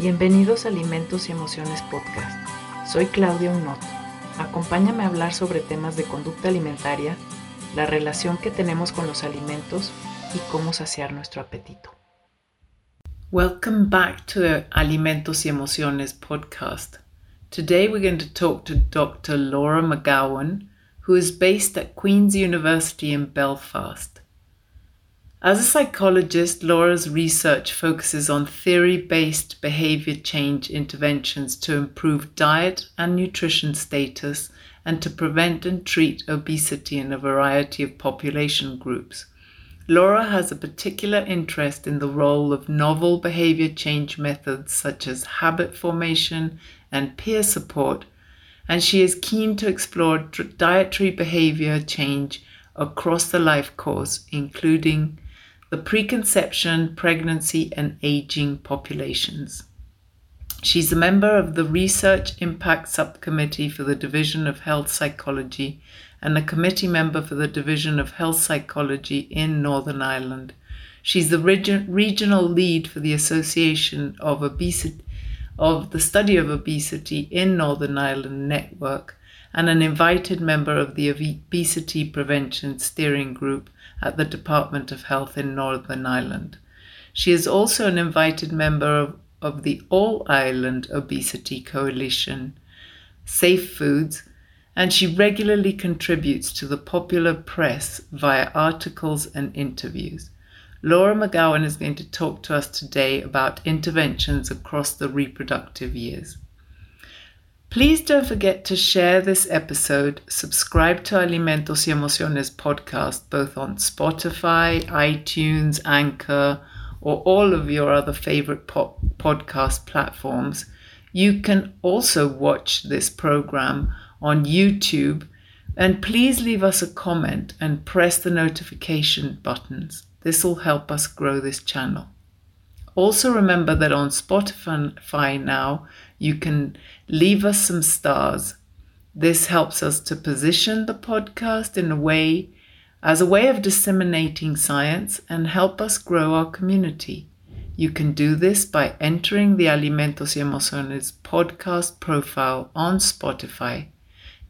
Bienvenidos a Alimentos y Emociones Podcast. Soy Claudia Unot. Acompáñame a hablar sobre temas de conducta alimentaria, la relación que tenemos con los alimentos y cómo saciar nuestro apetito. Welcome back to Alimentos y Emociones podcast. Today we're going to talk to Dr. Laura McGowan, who is based at Queen's University in Belfast. As a psychologist, Laura's research focuses on theory based behavior change interventions to improve diet and nutrition status and to prevent and treat obesity in a variety of population groups. Laura has a particular interest in the role of novel behavior change methods such as habit formation and peer support, and she is keen to explore dietary behavior change across the life course, including the preconception, pregnancy, and aging populations. She's a member of the Research Impact Subcommittee for the Division of Health Psychology and a committee member for the Division of Health Psychology in Northern Ireland. She's the regional lead for the Association of Obesity of the Study of Obesity in Northern Ireland Network and an invited member of the Obesity Prevention Steering Group at the Department of Health in Northern Ireland. She is also an invited member of, of the All Ireland Obesity Coalition, Safe Foods, and she regularly contributes to the popular press via articles and interviews. Laura McGowan is going to talk to us today about interventions across the reproductive years. Please don't forget to share this episode, subscribe to Alimentos y Emociones podcast, both on Spotify, iTunes, Anchor, or all of your other favorite podcast platforms. You can also watch this program on YouTube. And please leave us a comment and press the notification buttons. This will help us grow this channel. Also, remember that on Spotify now, you can leave us some stars. This helps us to position the podcast in a way as a way of disseminating science and help us grow our community. You can do this by entering the Alimentos y Emociones podcast profile on Spotify.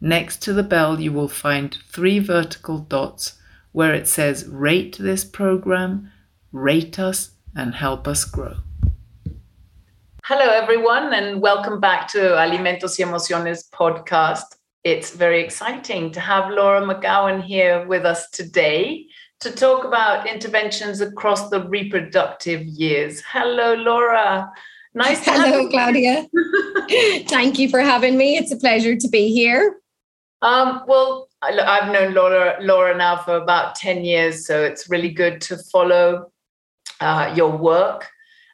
Next to the bell, you will find three vertical dots where it says Rate this program, Rate us, and help us grow. Hello, everyone, and welcome back to Alimentos y Emociones podcast. It's very exciting to have Laura McGowan here with us today to talk about interventions across the reproductive years. Hello, Laura. Nice to have you. Hello, Claudia. Thank you for having me. It's a pleasure to be here. Um, well, I've known Laura, Laura now for about 10 years, so it's really good to follow uh, your work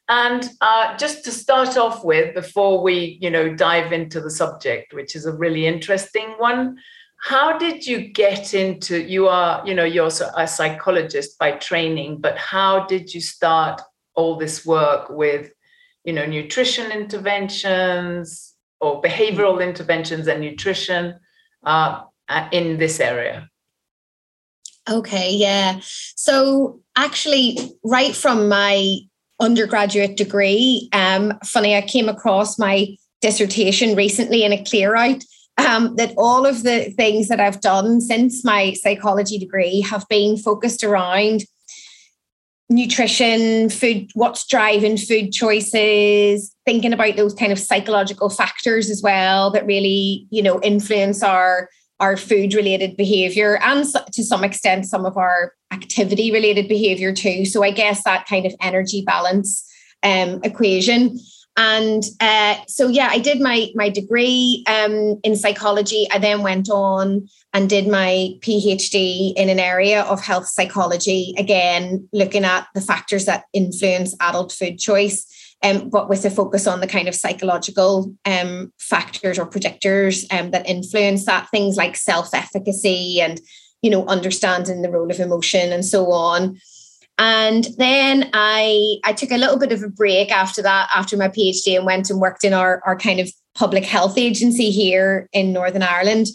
and uh, just to start off with, before we, you know, dive into the subject, which is a really interesting one, how did you get into? You are, you know, you're a psychologist by training, but how did you start all this work with, you know, nutrition interventions or behavioral interventions and nutrition uh, in this area? Okay, yeah. So actually, right from my undergraduate degree. Um, funny, I came across my dissertation recently in a clear out um, that all of the things that I've done since my psychology degree have been focused around nutrition, food, what's driving food choices, thinking about those kind of psychological factors as well that really, you know, influence our our food related behavior and to some extent some of our activity related behavior too. So i guess that kind of energy balance um, equation. And uh, so yeah i did my my degree um, in psychology. I then went on and did my phd in an area of health psychology again looking at the factors that influence adult food choice um, but with a focus on the kind of psychological um, factors or predictors um, that influence that, things like self efficacy and, you know, understanding the role of emotion and so on. And then I I took a little bit of a break after that, after my PhD, and went and worked in our, our kind of public health agency here in Northern Ireland.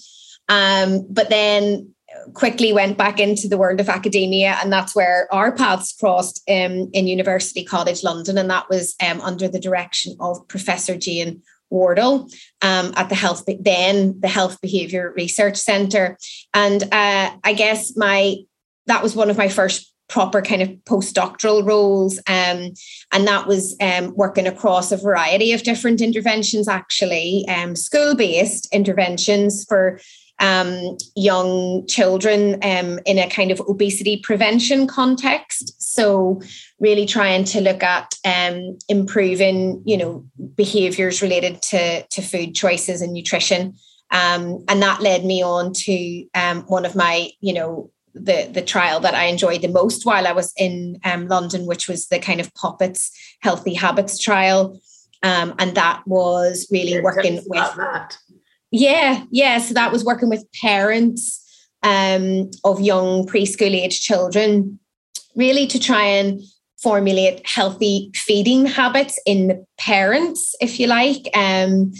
Um, but then quickly went back into the world of academia, and that's where our paths crossed um, in University College London, and that was um, under the direction of Professor Jane Wardle um, at the health then the Health Behaviour Research Centre, and uh, I guess my that was one of my first proper kind of postdoctoral roles. Um, and that was um, working across a variety of different interventions, actually, um, school based interventions for um, young children um, in a kind of obesity prevention context. So, really trying to look at um, improving, you know, behaviours related to, to food choices and nutrition. Um, and that led me on to um, one of my, you know, the the trial that I enjoyed the most while I was in um, London, which was the kind of Puppets Healthy Habits trial, um, and that was really yeah, working with that. Yeah, yeah. So that was working with parents um, of young preschool age children, really to try and formulate healthy feeding habits in the parents, if you like. Um,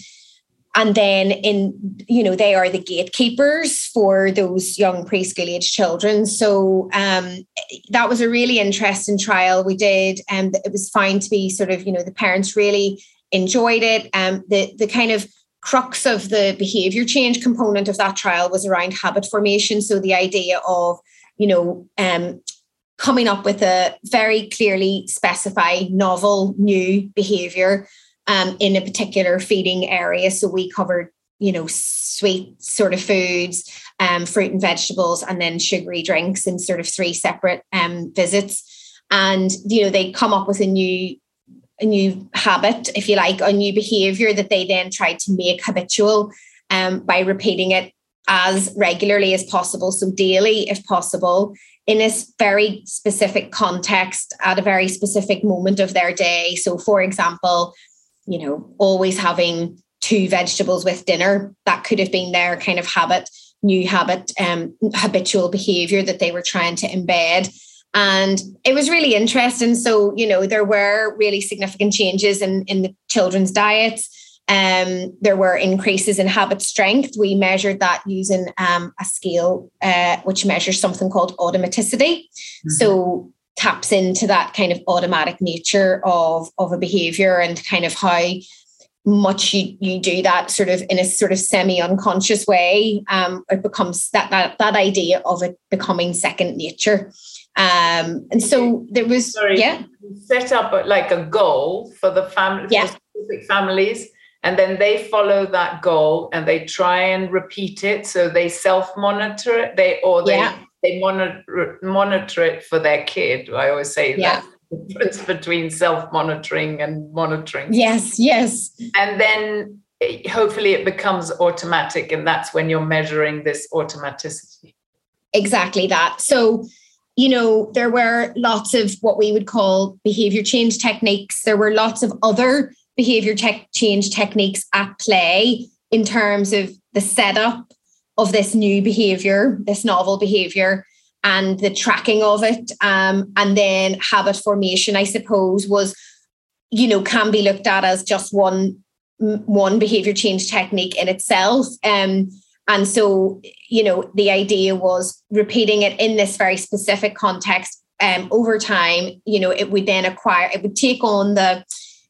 and then in you know they are the gatekeepers for those young preschool age children so um, that was a really interesting trial we did and it was found to be sort of you know the parents really enjoyed it um, the the kind of crux of the behavior change component of that trial was around habit formation so the idea of you know um, coming up with a very clearly specified novel new behavior um, in a particular feeding area. So we covered, you know, sweet sort of foods, um, fruit and vegetables, and then sugary drinks in sort of three separate um, visits. And you know, they come up with a new a new habit, if you like, a new behavior that they then try to make habitual um, by repeating it as regularly as possible, so daily if possible, in a very specific context at a very specific moment of their day. So, for example, you know, always having two vegetables with dinner. That could have been their kind of habit, new habit, um, habitual behavior that they were trying to embed. And it was really interesting. So, you know, there were really significant changes in, in the children's diets. Um, there were increases in habit strength. We measured that using um, a scale uh, which measures something called automaticity. Mm-hmm. So taps into that kind of automatic nature of of a behavior and kind of how much you you do that sort of in a sort of semi unconscious way um it becomes that that that idea of it becoming second nature um and so there was Sorry, yeah set up like a goal for the family yeah. for specific families and then they follow that goal and they try and repeat it so they self monitor it they or they yeah they monitor monitor it for their kid. I always say yeah. that the difference between self-monitoring and monitoring. Yes, yes. And then hopefully it becomes automatic, and that's when you're measuring this automaticity. Exactly that. So you know, there were lots of what we would call behavior change techniques. There were lots of other behavior tech change techniques at play in terms of the setup of this new behavior, this novel behavior, and the tracking of it. Um, and then habit formation, I suppose, was, you know, can be looked at as just one one behavior change technique in itself. Um, and so, you know, the idea was repeating it in this very specific context um, over time, you know, it would then acquire, it would take on the,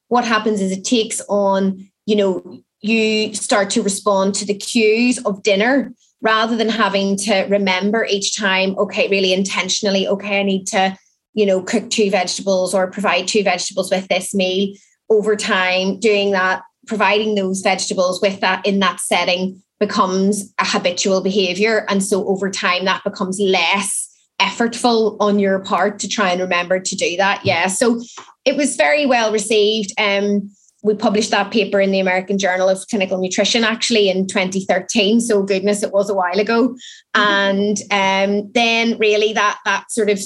what happens is it takes on, you know, you start to respond to the cues of dinner rather than having to remember each time, okay, really intentionally, okay, I need to, you know, cook two vegetables or provide two vegetables with this meal. Over time, doing that, providing those vegetables with that in that setting becomes a habitual behavior. And so over time, that becomes less effortful on your part to try and remember to do that. Yeah. So it was very well received. Um, we published that paper in the American Journal of Clinical Nutrition actually in 2013. So goodness, it was a while ago. Mm-hmm. And um, then really that that sort of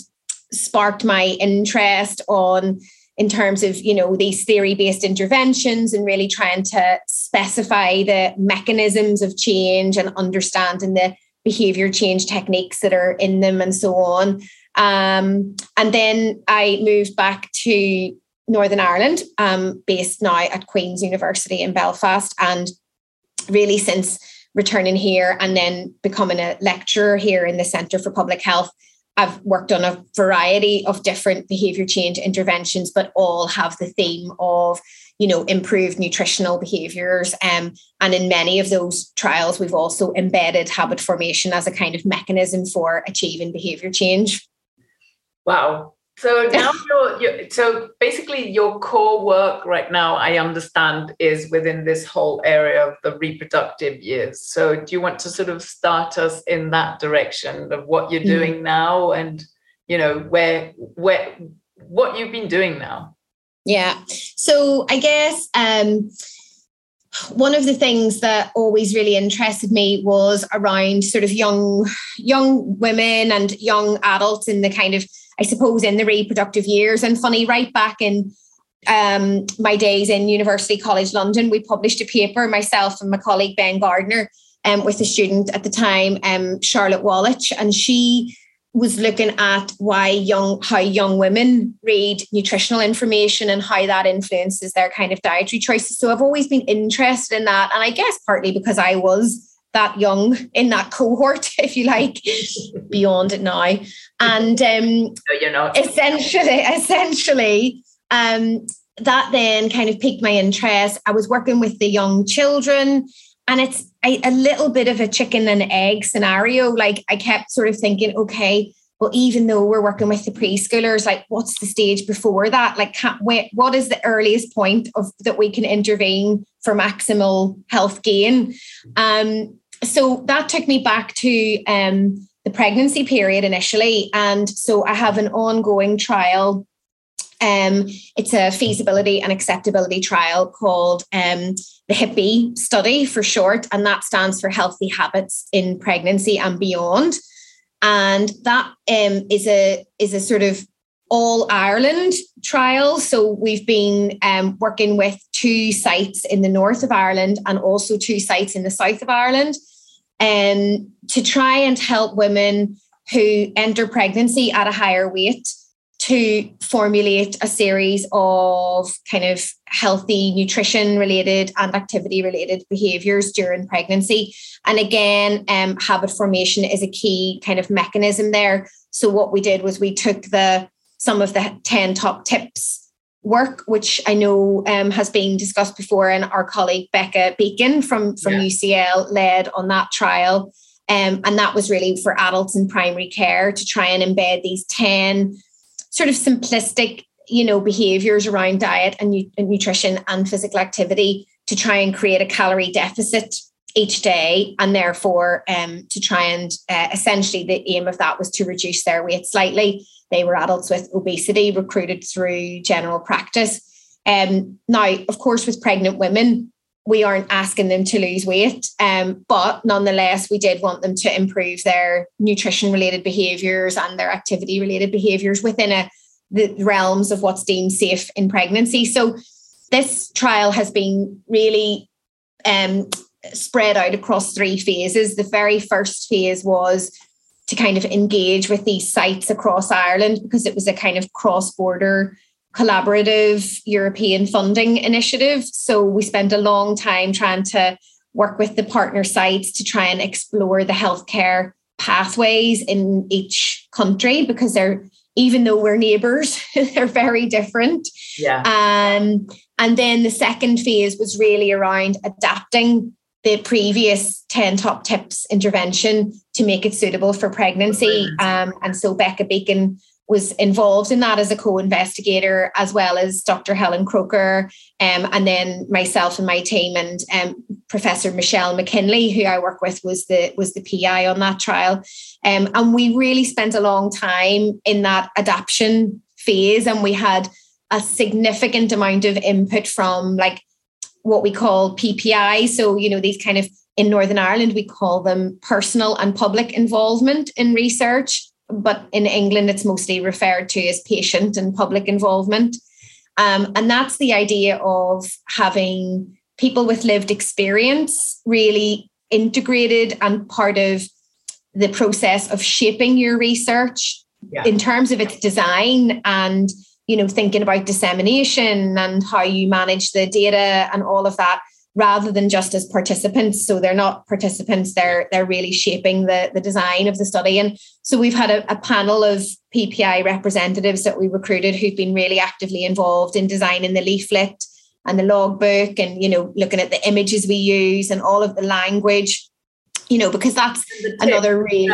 sparked my interest on in terms of you know these theory-based interventions and really trying to specify the mechanisms of change and understanding the behavior change techniques that are in them and so on. Um, and then I moved back to Northern Ireland, um, based now at Queen's University in Belfast. And really, since returning here and then becoming a lecturer here in the Centre for Public Health. I've worked on a variety of different behavior change interventions, but all have the theme of you know improved nutritional behaviors. Um, and in many of those trials we've also embedded habit formation as a kind of mechanism for achieving behavior change. Wow so now you're, you're, so basically your core work right now i understand is within this whole area of the reproductive years so do you want to sort of start us in that direction of what you're mm. doing now and you know where where what you've been doing now yeah. So I guess um, one of the things that always really interested me was around sort of young young women and young adults in the kind of I suppose in the reproductive years. And funny, right back in um, my days in University College London, we published a paper, myself and my colleague Ben Gardner, um, with a student at the time, um, Charlotte Wallach, and she was looking at why young how young women read nutritional information and how that influences their kind of dietary choices. So I've always been interested in that. And I guess partly because I was that young in that cohort, if you like, beyond it now. And um no, you're not. essentially, essentially, um, that then kind of piqued my interest. I was working with the young children and it's a, a, little bit of a chicken and egg scenario. Like I kept sort of thinking, okay, well, even though we're working with the preschoolers, like what's the stage before that? Like, what is the earliest point of that we can intervene for maximal health gain? Um, so that took me back to um, the pregnancy period initially, and so I have an ongoing trial. Um, it's a feasibility and acceptability trial called um, the HIPPY study for short, and that stands for Healthy Habits in Pregnancy and Beyond. And that um, is a is a sort of all Ireland trials. So we've been um, working with two sites in the north of Ireland and also two sites in the south of Ireland, um, to try and help women who enter pregnancy at a higher weight to formulate a series of kind of healthy nutrition related and activity related behaviors during pregnancy. And again, um, habit formation is a key kind of mechanism there. So what we did was we took the some of the 10 top tips work, which I know um, has been discussed before, and our colleague Becca Beeken from, from yeah. UCL led on that trial. Um, and that was really for adults in primary care to try and embed these 10 sort of simplistic, you know, behaviors around diet and, nu- and nutrition and physical activity to try and create a calorie deficit each day and therefore um, to try and uh, essentially the aim of that was to reduce their weight slightly. They were adults with obesity recruited through general practice. Um, now of course with pregnant women we aren't asking them to lose weight um, but nonetheless we did want them to improve their nutrition related behaviors and their activity related behaviors within a, the realms of what's deemed safe in pregnancy. So this trial has been really um, spread out across three phases. The very first phase was to kind of engage with these sites across Ireland because it was a kind of cross border collaborative European funding initiative. So we spent a long time trying to work with the partner sites to try and explore the healthcare pathways in each country because they're even though we're neighbors they're very different yeah um, and then the second phase was really around adapting the previous 10 top tips intervention to make it suitable for pregnancy. Um, and so Becca Beeken was involved in that as a co-investigator, as well as Dr. Helen Croker, um, and then myself and my team, and um, Professor Michelle McKinley, who I work with, was the was the PI on that trial. Um, and we really spent a long time in that adaptation phase, and we had a significant amount of input from like what we call PPI. So, you know, these kind of in Northern Ireland, we call them personal and public involvement in research. But in England, it's mostly referred to as patient and public involvement. Um, and that's the idea of having people with lived experience really integrated and part of the process of shaping your research yeah. in terms of its design and you know, thinking about dissemination and how you manage the data and all of that. rather than just as participants. So they're not participants, they're they're really shaping the, the design of the study. And so we've had a, a panel of PPI representatives that we recruited who've been really actively involved in designing the leaflet and the logbook and you know looking at the images we use and all of the language you know because that's another really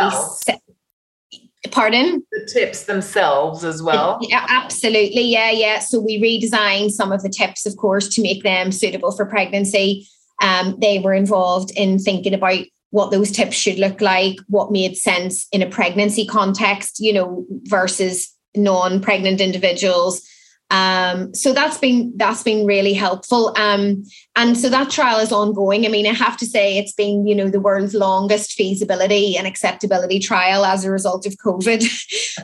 pardon? The tips themselves as well. Yeah absolutely. Yeah yeah. So we redesigned some of the tips of course to make them suitable for pregnancy. Um, they were involved in thinking about what those tips should look like what made sense in a pregnancy context you know versus non-pregnant individuals um, so that's been that's been really helpful. Um, and so that trial is ongoing. I mean, I have to say it's been, you know, the world's longest feasibility and acceptability trial as a result of COVID.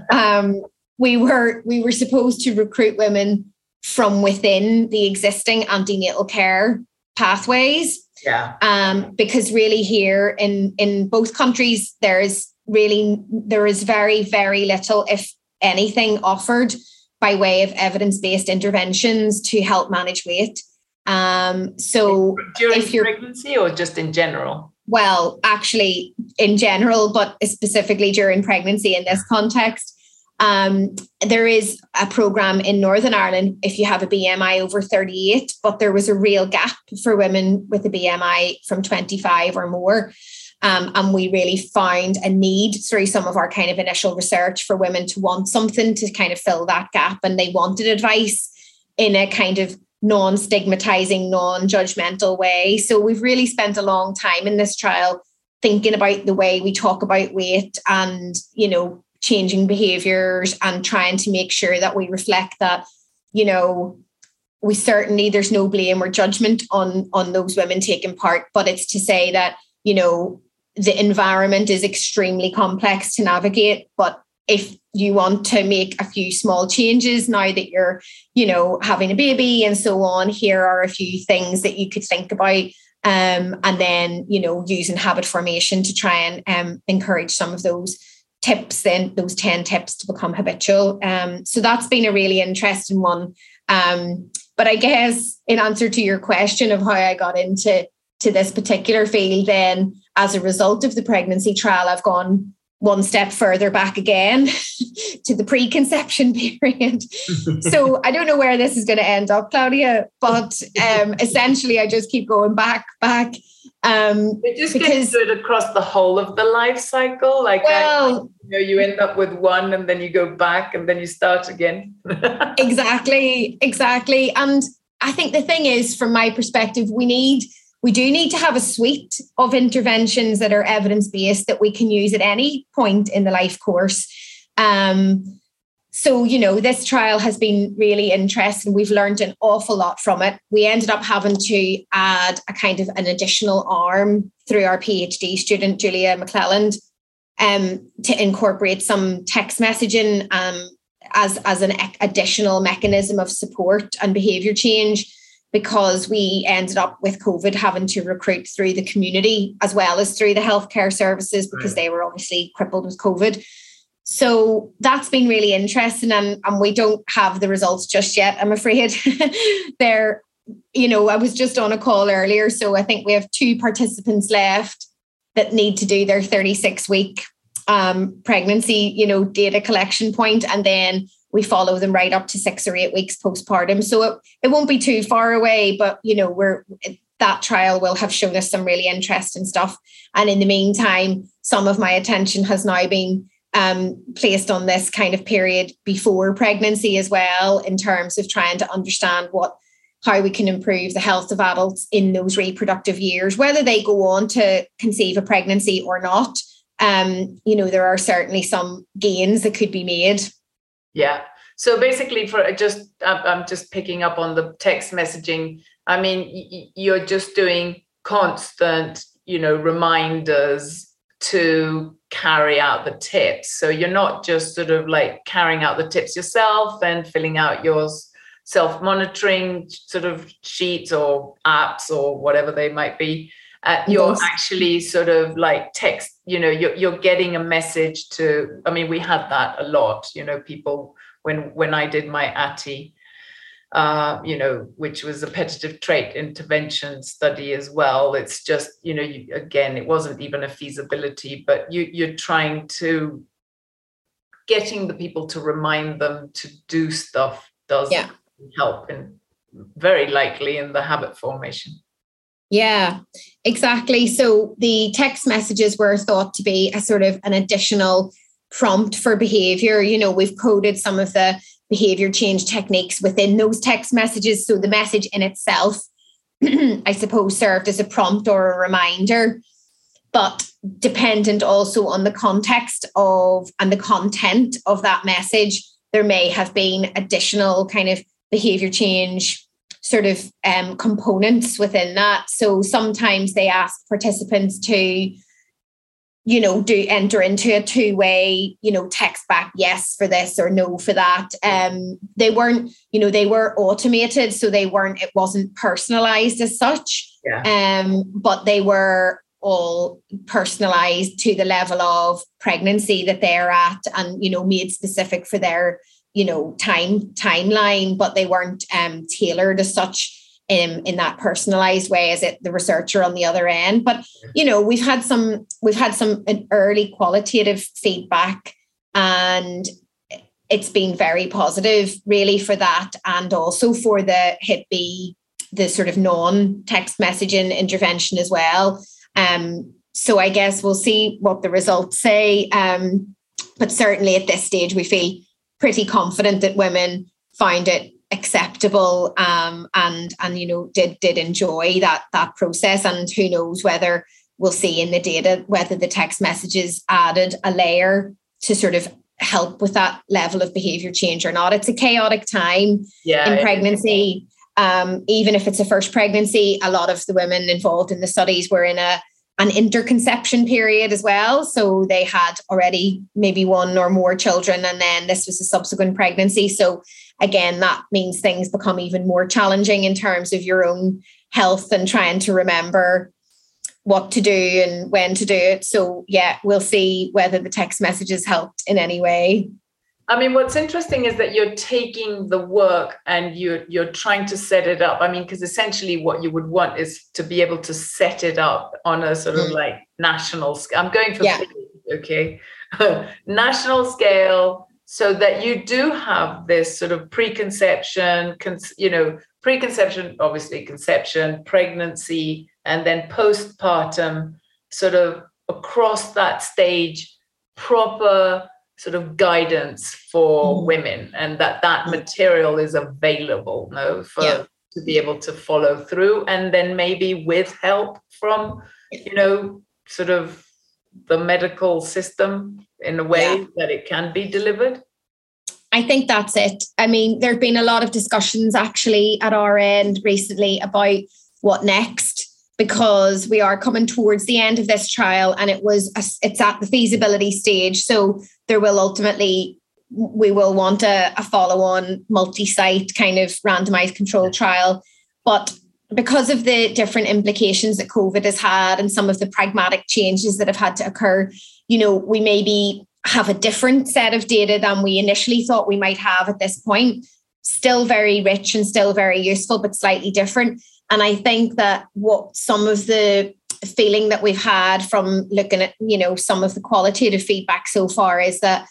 um, we were we were supposed to recruit women from within the existing antenatal care pathways. Yeah. Um, because really here in in both countries there is really there is very very little, if anything, offered by way of evidence based interventions to help manage weight. Um, so during if you're, pregnancy or just in general? Well, actually, in general, but specifically during pregnancy in this context. Um, there is a program in Northern Ireland if you have a BMI over 38, but there was a real gap for women with a BMI from 25 or more. Um, and we really found a need through some of our kind of initial research for women to want something to kind of fill that gap. And they wanted advice in a kind of non stigmatizing, non judgmental way. So we've really spent a long time in this trial thinking about the way we talk about weight and, you know, changing behaviors and trying to make sure that we reflect that, you know, we certainly there's no blame or judgment on on those women taking part but it's to say that you know the environment is extremely complex to navigate but if you want to make a few small changes now that you're you know having a baby and so on here are a few things that you could think about um, and then you know using habit formation to try and um, encourage some of those tips then those 10 tips to become habitual. Um, so that's been a really interesting one. Um, but i guess in answer to your question of how i got into to this particular field, then as a result of the pregnancy trial, I've gone one step further back again to the preconception period. so I don't know where this is going to end up, Claudia, but um, essentially I just keep going back, back. Um, it just because, gets it across the whole of the life cycle. Like, well, I, you know, you end up with one and then you go back and then you start again. exactly, exactly. And I think the thing is, from my perspective, we need we do need to have a suite of interventions that are evidence based that we can use at any point in the life course. Um, so, you know, this trial has been really interesting. We've learned an awful lot from it. We ended up having to add a kind of an additional arm through our PhD student, Julia McClelland, um, to incorporate some text messaging um, as, as an additional mechanism of support and behavior change because we ended up with COVID having to recruit through the community as well as through the healthcare services because right. they were obviously crippled with COVID. So that's been really interesting. And, and we don't have the results just yet, I'm afraid. They're, you know, I was just on a call earlier. So I think we have two participants left that need to do their 36 week um, pregnancy, you know, data collection point, and then we follow them right up to six or eight weeks postpartum. So it, it won't be too far away, but you know, we're that trial will have shown us some really interesting stuff. And in the meantime, some of my attention has now been um, placed on this kind of period before pregnancy as well, in terms of trying to understand what how we can improve the health of adults in those reproductive years, whether they go on to conceive a pregnancy or not. Um, you know, there are certainly some gains that could be made yeah. So basically, for uh, just I'm just picking up on the text messaging. I mean, you're just doing constant, you know, reminders to carry out the tips. So you're not just sort of like carrying out the tips yourself and filling out your self-monitoring sort of sheets or apps or whatever they might be. Uh, you're actually sort of like text you know you're, you're getting a message to i mean we had that a lot you know people when when i did my ATI uh, you know, which was a appetitive trait intervention study as well. It's just, you know, you, again, it wasn't even a feasibility, but you, you're trying to getting the people to remind them to do stuff does yeah. help and very likely in the habit formation. Yeah, exactly. So the text messages were thought to be a sort of an additional prompt for behavior. You know, we've coded some of the behavior change techniques within those text messages. So the message in itself, I suppose, served as a prompt or a reminder, but dependent also on the context of and the content of that message, there may have been additional kind of behavior change sort of um, components within that. So sometimes they ask participants to you know, do enter into a two-way, you know, text back yes for this or no for that. Um, they weren't, you know, they were automated, so they weren't, it wasn't personalized as such. Yeah. Um, but they were all personalized to the level of pregnancy that they're at and, you know, made specific for their, you know, time timeline, but they weren't um tailored as such in in that personalized way as it the researcher on the other end. But you know we've had some we've had some early qualitative feedback and it's been very positive really for that and also for the HIPPY the sort of non-text messaging intervention as well. Um so i guess we'll see what the results say. Um but certainly at this stage we feel pretty confident that women find it acceptable um, and and you know did did enjoy that that process. And who knows whether we'll see in the data whether the text messages added a layer to sort of help with that level of behavior change or not. It's a chaotic time yeah, in pregnancy. Um, even if it's a first pregnancy a lot of the women involved in the studies were in a an interconception period as well. So they had already maybe one or more children, and then this was a subsequent pregnancy. So again, that means things become even more challenging in terms of your own health and trying to remember what to do and when to do it. So, yeah, we'll see whether the text messages helped in any way. I mean, what's interesting is that you're taking the work and you're you're trying to set it up. I mean, because essentially what you would want is to be able to set it up on a sort of mm. like national scale. I'm going for yeah. okay, national scale so that you do have this sort of preconception, you know, preconception, obviously conception, pregnancy, and then postpartum, sort of across that stage, proper sort of guidance for mm. women, and that that material is available, no, for yeah. to be able to follow through, and then maybe with help from, you know, sort of the medical system in a way yeah. that it can be delivered? I think that's it. I mean, there have been a lot of discussions actually at our end recently about what next because we are coming towards the end of this trial and it was a, it's at the feasibility stage so there will ultimately we will want a, a follow-on multi-site kind of randomized control trial but because of the different implications that COVID has had and some of the pragmatic changes that have had to occur, you know, we maybe have a different set of data than we initially thought we might have at this point. Still very rich and still very useful, but slightly different. And I think that what some of the feeling that we've had from looking at, you know, some of the qualitative feedback so far is that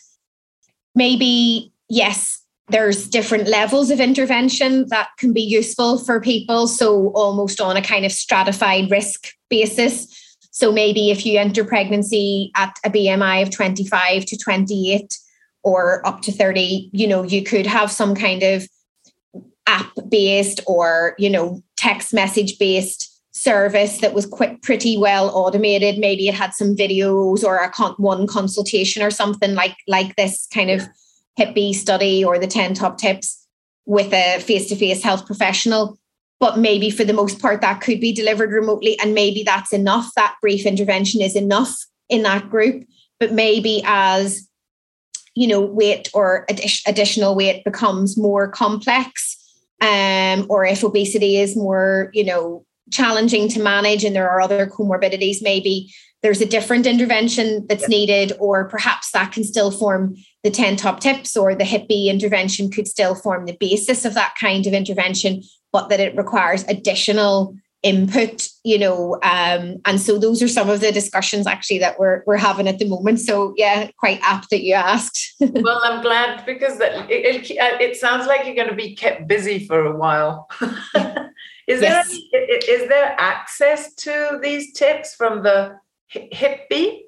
maybe, yes, there's different levels of intervention that can be useful for people. So, almost on a kind of stratified risk basis. So, maybe if you enter pregnancy at a BMI of 25 to 28 or up to 30, you know, you could have some kind of app based or, you know, text message based service that was quick, pretty well automated. Maybe it had some videos or a con- one consultation or something like like this kind of B study or the 10 top tips with a face to face health professional. But maybe for the most part, that could be delivered remotely. And maybe that's enough. That brief intervention is enough in that group. But maybe as you know, weight or additional weight becomes more complex, um, or if obesity is more, you know, challenging to manage and there are other comorbidities, maybe there's a different intervention that's needed, or perhaps that can still form the 10 top tips, or the HIPPY intervention could still form the basis of that kind of intervention, but that it requires additional input you know um, and so those are some of the discussions actually that we're, we're having at the moment so yeah quite apt that you asked well i'm glad because it, it, it, sounds like you're going to be kept busy for a while is yes. there is there access to these tips from the HIPPY?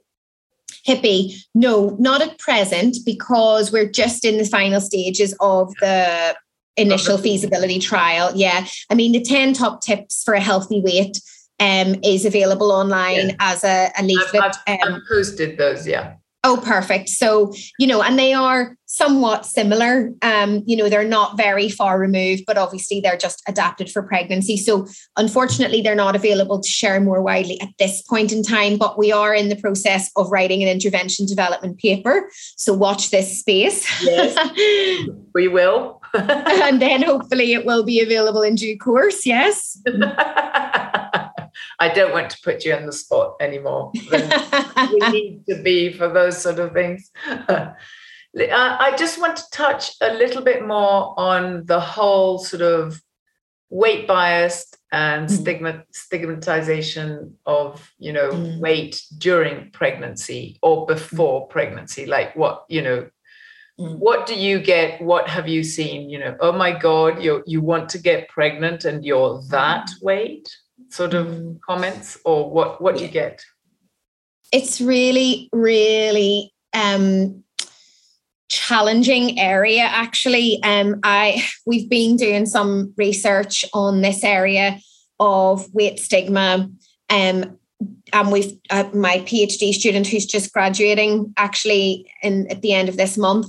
HIPPY. no not at present because we're just in the final stages of the initial feasibility trial. Yeah. I mean, the 10 top tips for a healthy weight um, is available online yeah. as a, a leaflet. I've, I've, um, I've posted those, yeah. Oh, perfect. So, you know, and they are somewhat similar. Um, you know, they're not very far removed, but obviously they're just adapted for pregnancy. So, unfortunately, they're not available to share more widely at this point in time, but we are in the process of writing an intervention development paper. So, watch this space. Yes, we will. and then hopefully it will be available in due course. Yes. I don't want to put you on the spot anymore. we need to be for those sort of things. Uh, I just want to touch a little bit more on the whole sort of weight bias and mm. stigma stigmatization of you know mm. weight during pregnancy or before mm. pregnancy like what you know. What do you get? What have you seen? You know oh my god you you want to get pregnant and you're that mm. weight? Sort of mm. comments or what what do you get? It's really really um challenging area actually. Um i we've been doing some research on this area of weight stigma um and we've uh, my phd student who's just graduating actually in at the end of this month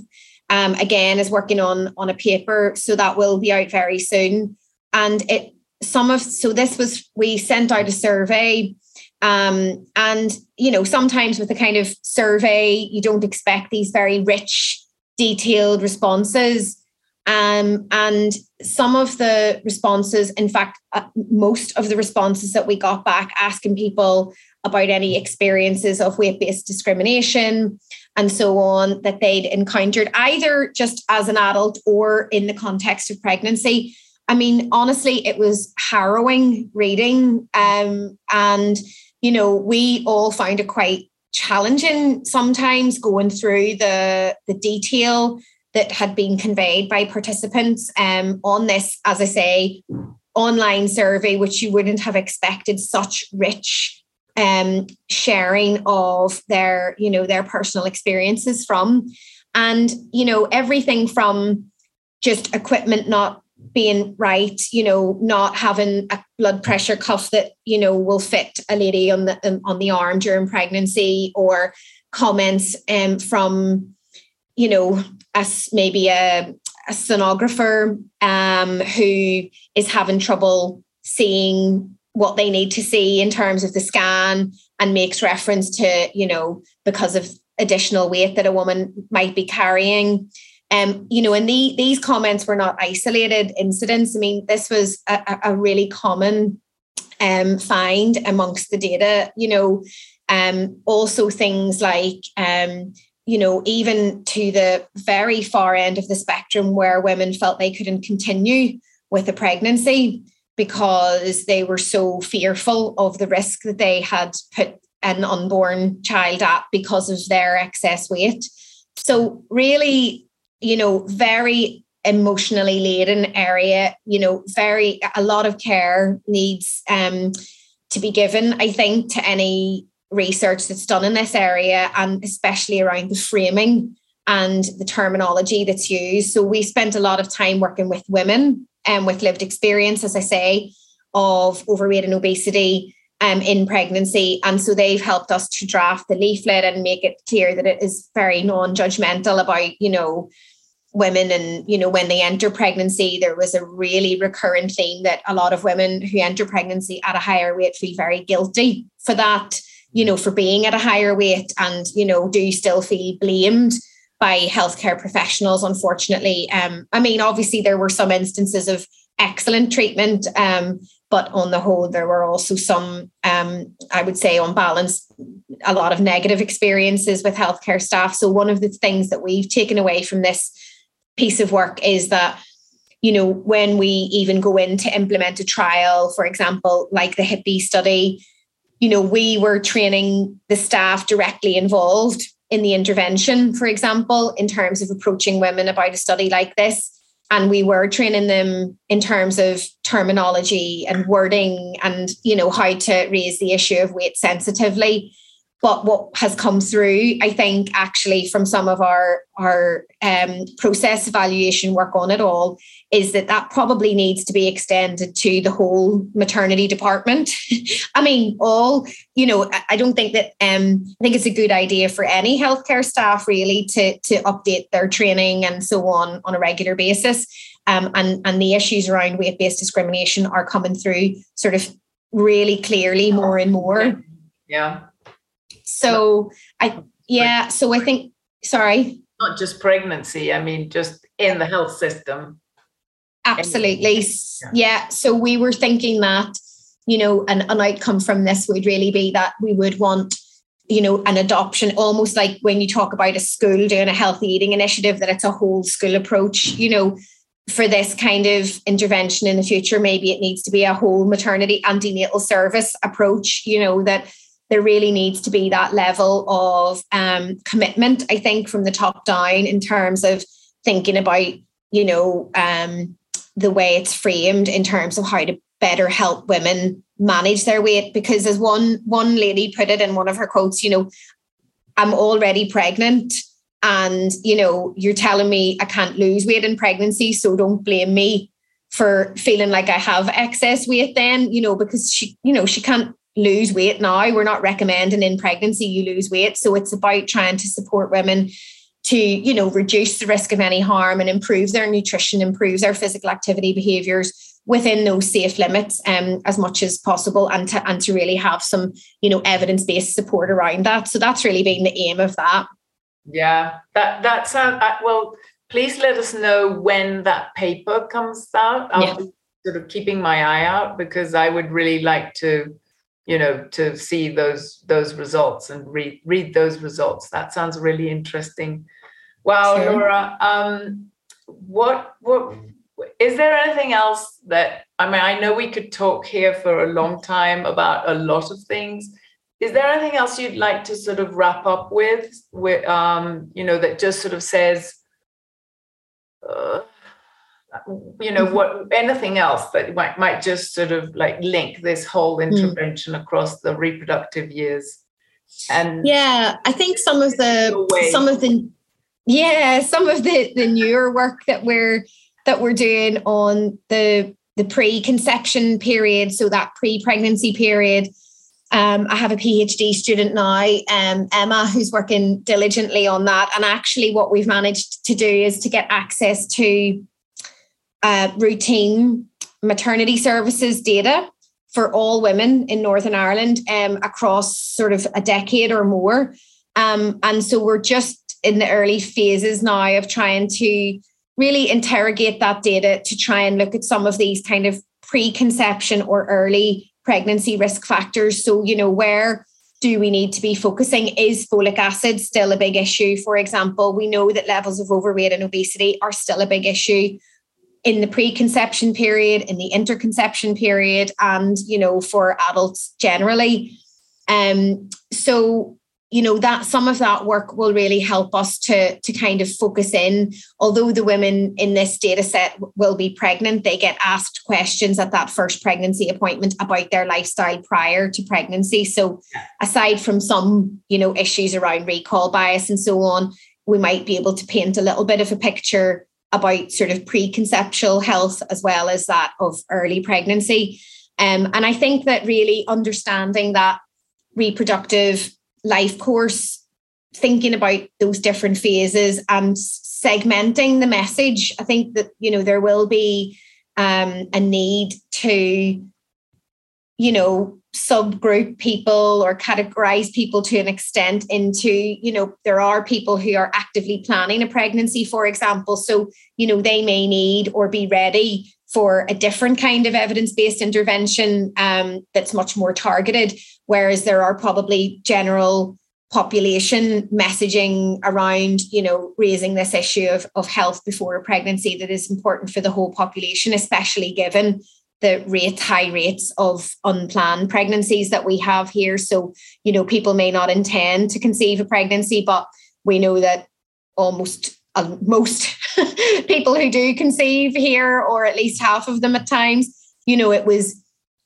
um again is working on on a paper so that will be out very soon. And it some of so this was we sent out a survey um, and you know sometimes with a kind of survey you don't expect these very rich detailed responses. Um, and some of the responses in fact uh, most of the responses that we got back asking people about any experiences of weight-based discrimination and so on that they'd encountered either just as an adult or in the context of pregnancy I mean, honestly, it was harrowing reading. Um, and, you know, we all found it quite challenging sometimes going through the, the detail that had been conveyed by participants um, on this, as I say, online survey, which you wouldn't have expected such rich um, sharing of their, you know, their personal experiences from. And, you know, everything from just equipment not being right, you know, not having a blood pressure cuff that you know will fit a lady on the um, on the arm during pregnancy, or comments um, from, you know, as maybe a, a sonographer um, who is having trouble seeing what they need to see in terms of the scan and makes reference to, you know, because of additional weight that a woman might be carrying um, you know, and the, these comments were not isolated incidents. I mean, this was a, a really common um, find amongst the data. You know, um, also things like, um, you know, even to the very far end of the spectrum where women felt they couldn't continue with a pregnancy because they were so fearful of the risk that they had put an unborn child at because of their excess weight. So, really, you know, very emotionally laden area, you know, very, a lot of care needs um, to be given, I think, to any research that's done in this area and especially around the framing and the terminology that's used. So we spent a lot of time working with women um, with lived experience, as I say, of overweight and obesity um, in pregnancy. And so they've helped us to draft the leaflet and make it clear that it is very non-judgmental about, you know, women and you know when they enter pregnancy there was a really recurrent theme that a lot of women who enter pregnancy at a higher weight feel very guilty for that you know for being at a higher weight and you know do you still feel blamed by healthcare professionals unfortunately um i mean obviously there were some instances of excellent treatment. Um, but on the whole, there were also some, um, I would say, on balance, a lot of negative experiences with healthcare staff. So, one of the things that we've taken away from this piece of work is that, you know, when we even go in to implement a trial, for example, like the HIPPY study, you know, we were training the staff directly involved in the intervention, for example, in terms of approaching women about a study like this. And we were training them in terms of terminology and wording and you know how to raise the issue of weight sensitively but what has come through i think actually from some of our our um, process evaluation work on it all is that that probably needs to be extended to the whole maternity department. I mean all you know i don't think that um, i think it's a good idea for any healthcare staff really to to update their training and so on on a regular basis. Um, and and the issues around weight-based discrimination are coming through sort of really clearly more and more. Yeah so I yeah, so I think sorry. Not just pregnancy, I mean just in the health system. Absolutely. Yeah. yeah. So we were thinking that, you know, an, an outcome from this would really be that we would want you know, an adoption, almost like when you talk about a school doing a healthy eating initiative, that it's a whole school approach, you know, for this kind of intervention in the future. Maybe it needs to be a whole maternity antenatal service approach, you know, that there really needs to be that level of um, commitment, I think, from the top down in terms of thinking about, you know, um, the way it's framed in terms of how to better help women manage their weight. Because as one one lady put it in one of her quotes, you know, I'm already pregnant and you know you're telling me i can't lose weight in pregnancy so don't blame me for feeling like i have excess weight then you know because she you know she can't lose weight now. We're not recommending in pregnancy you lose weight. So it's about trying to support women to, you know, reduce the risk of any harm and improve their nutrition, improve their physical activity behaviors within those safe limits um, as much as possible and to and to really have some, you know, evidence-based support around that. So that's really been the aim of that. Yeah, that that sounds uh, well. Please let us know when that paper comes out. I'll yeah. be sort of keeping my eye out because I would really like to you know to see those those results and read read those results. That sounds really interesting. Wow sure. laura um what what is there anything else that i mean i know we could talk here for a long time about a lot of things. Is there anything else you'd like to sort of wrap up with with um you know that just sort of says uh, you know what anything else that might might just sort of like link this whole hmm. intervention mm. across the reproductive years and yeah i think some of the some of the yeah some of the the newer work that we're that we're doing on the the pre-conception period so that pre-pregnancy period um, I have a PhD student now, um, Emma, who's working diligently on that. And actually, what we've managed to do is to get access to uh, routine maternity services data for all women in Northern Ireland um, across sort of a decade or more. Um, and so we're just in the early phases now of trying to really interrogate that data to try and look at some of these kind of preconception or early pregnancy risk factors. So, you know, where do we need to be focusing? Is folic acid still a big issue? For example, we know that levels of overweight and obesity are still a big issue in the preconception period, in the interconception period, and you know, for adults generally. Um, so you know that some of that work will really help us to to kind of focus in. Although the women in this data set will be pregnant they get asked questions at that first pregnancy appointment about their lifestyle prior to pregnancy. So aside from some you know issues around recall bias and so on we might be able to paint a little bit of a picture about sort of preconceptual health as well as that of early pregnancy. Um, and I think that really understanding that reproductive life course, thinking about those different phases and segmenting the message, I think that, you know, there will be um, a need to, you know, subgroup people or categorize people to an extent into you know there are people who are actively planning a pregnancy for example. So you know they may need or be ready for a different kind of evidence-based intervention um, that's much more targeted whereas there are probably general population messaging around you know raising this issue of, of health before a pregnancy that is important for the whole population especially given the rate high rates of unplanned pregnancies that we have here. So you know people may not intend to conceive a pregnancy but we know that almost uh, most people who do conceive here or at least half of them at times you know it was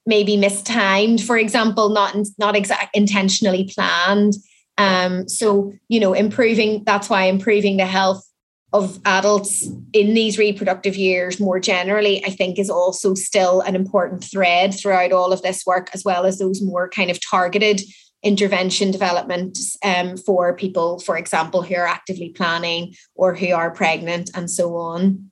maybe mistimed for example not not exact intentionally planned. Um, so, you know, improving, that's why improving the health of adults in these reproductive years more generally, I think is also still an important thread throughout all of this work, as well as those more kind of targeted intervention developments um, for people, for example, who are actively planning or who are pregnant and so on.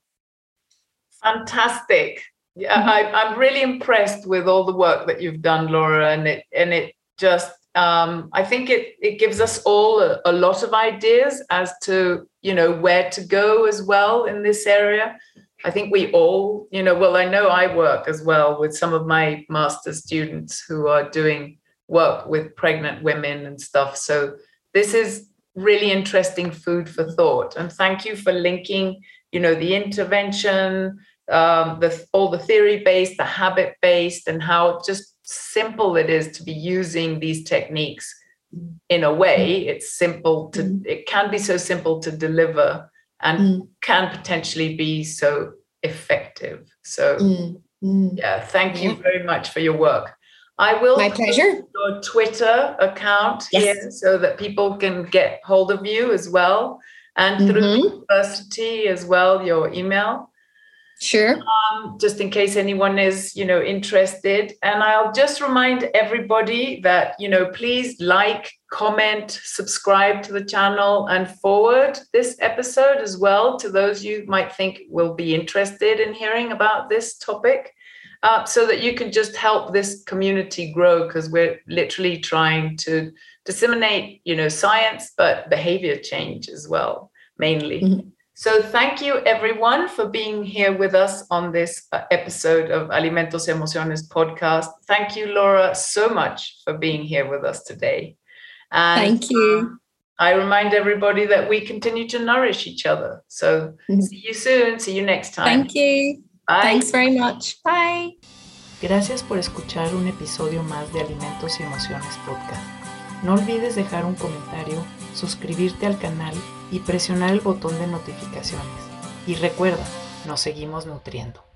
Fantastic. Yeah, mm-hmm. I, I'm really impressed with all the work that you've done, Laura, and it and it just um, I think it it gives us all a, a, lot of ideas as to you know where to go as well in this area. I think we all, you know, well, I know I work as well with some of my master students who are doing work with pregnant women and stuff. So this is really interesting food for thought. And thank you for linking, you know, the intervention, um, the all the theory based, the habit based, and how just simple it is to be using these techniques in a way it's simple to mm. it can be so simple to deliver and mm. can potentially be so effective so mm. mm. yeah thank you very much for your work i will my pleasure your twitter account yes. here so that people can get hold of you as well and mm-hmm. through the university as well your email Sure. Um, just in case anyone is, you know, interested. And I'll just remind everybody that, you know, please like, comment, subscribe to the channel and forward this episode as well to those you might think will be interested in hearing about this topic. Uh, so that you can just help this community grow because we're literally trying to disseminate, you know, science, but behavior change as well, mainly. Mm-hmm. So thank you everyone for being here with us on this uh, episode of Alimentos y Emociones podcast. Thank you, Laura, so much for being here with us today. And thank you. Um, I remind everybody that we continue to nourish each other. So mm-hmm. see you soon. See you next time. Thank you. Bye. Thanks very much. Bye. Gracias por escuchar un episodio más de Alimentos y Emociones Podcast. No olvides dejar un comentario, suscribirte al canal y presionar el botón de notificaciones. Y recuerda, nos seguimos nutriendo.